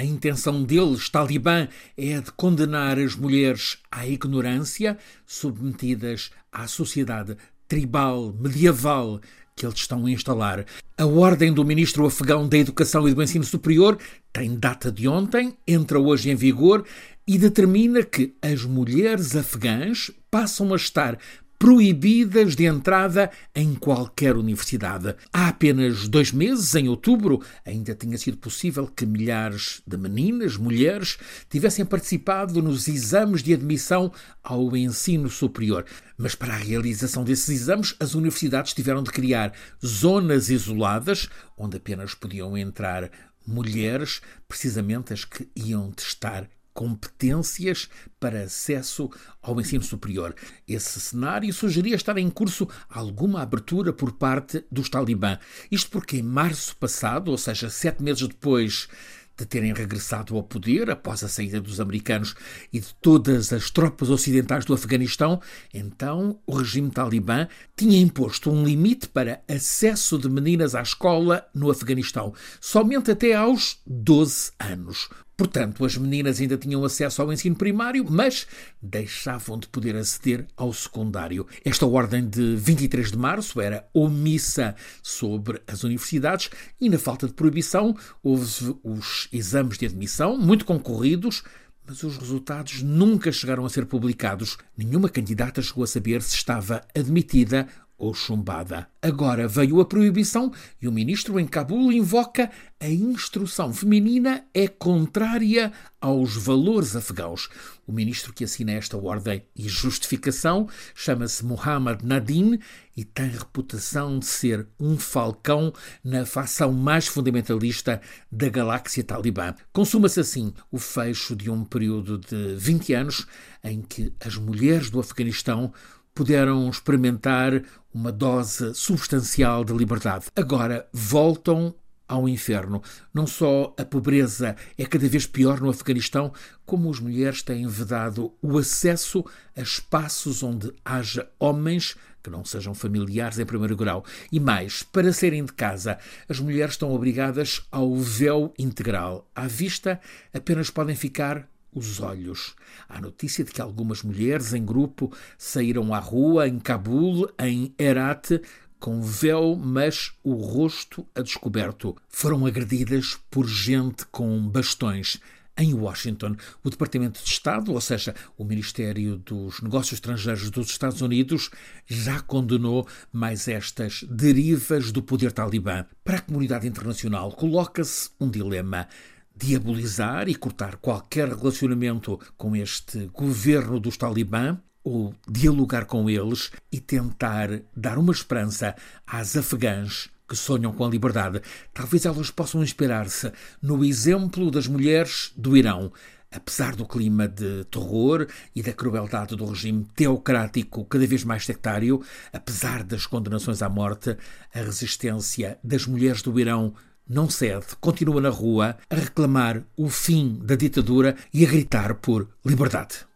A intenção deles, talibã, é de condenar as mulheres à ignorância, submetidas à sociedade tribal, medieval que eles estão a instalar. A ordem do ministro afegão da Educação e do Ensino Superior tem data de ontem, entra hoje em vigor e determina que as mulheres afegãs passam a estar proibidas de entrada em qualquer universidade. Há apenas dois meses, em outubro, ainda tinha sido possível que milhares de meninas, mulheres, tivessem participado nos exames de admissão ao ensino superior. Mas para a realização desses exames, as universidades tiveram de criar zonas isoladas onde apenas podiam entrar mulheres, precisamente as que iam testar competências para acesso ao ensino superior. Esse cenário sugeria estar em curso alguma abertura por parte dos talibã. Isto porque em março passado, ou seja, sete meses depois de terem regressado ao poder após a saída dos americanos e de todas as tropas ocidentais do Afeganistão, então o regime talibã tinha imposto um limite para acesso de meninas à escola no Afeganistão, somente até aos 12 anos. Portanto, as meninas ainda tinham acesso ao ensino primário, mas deixavam de poder aceder ao secundário. Esta ordem de 23 de março era omissa sobre as universidades e, na falta de proibição, houve os exames de admissão, muito concorridos, mas os resultados nunca chegaram a ser publicados. Nenhuma candidata chegou a saber se estava admitida ou chumbada. Agora veio a proibição e o ministro em Cabul invoca a instrução feminina é contrária aos valores afegãos. O ministro que assina esta ordem e justificação chama-se Muhammad Nadim e tem reputação de ser um falcão na facção mais fundamentalista da galáxia talibã. Consuma-se assim o fecho de um período de 20 anos em que as mulheres do Afeganistão puderam experimentar uma dose substancial de liberdade. Agora voltam ao inferno. Não só a pobreza é cada vez pior no Afeganistão, como as mulheres têm vedado o acesso a espaços onde haja homens que não sejam familiares em primeiro grau. E mais, para saírem de casa, as mulheres estão obrigadas ao véu integral. À vista, apenas podem ficar os olhos. Há notícia de que algumas mulheres em grupo saíram à rua em Cabul, em Herat, com véu, mas o rosto a descoberto. Foram agredidas por gente com bastões. Em Washington, o Departamento de Estado, ou seja, o Ministério dos Negócios Estrangeiros dos Estados Unidos, já condenou mais estas derivas do poder talibã. Para a comunidade internacional, coloca-se um dilema diabolizar e cortar qualquer relacionamento com este governo dos talibã ou dialogar com eles e tentar dar uma esperança às afegãs que sonham com a liberdade. Talvez elas possam inspirar-se no exemplo das mulheres do Irão. Apesar do clima de terror e da crueldade do regime teocrático cada vez mais sectário, apesar das condenações à morte, a resistência das mulheres do Irão não cede, continua na rua a reclamar o fim da ditadura e a gritar por liberdade.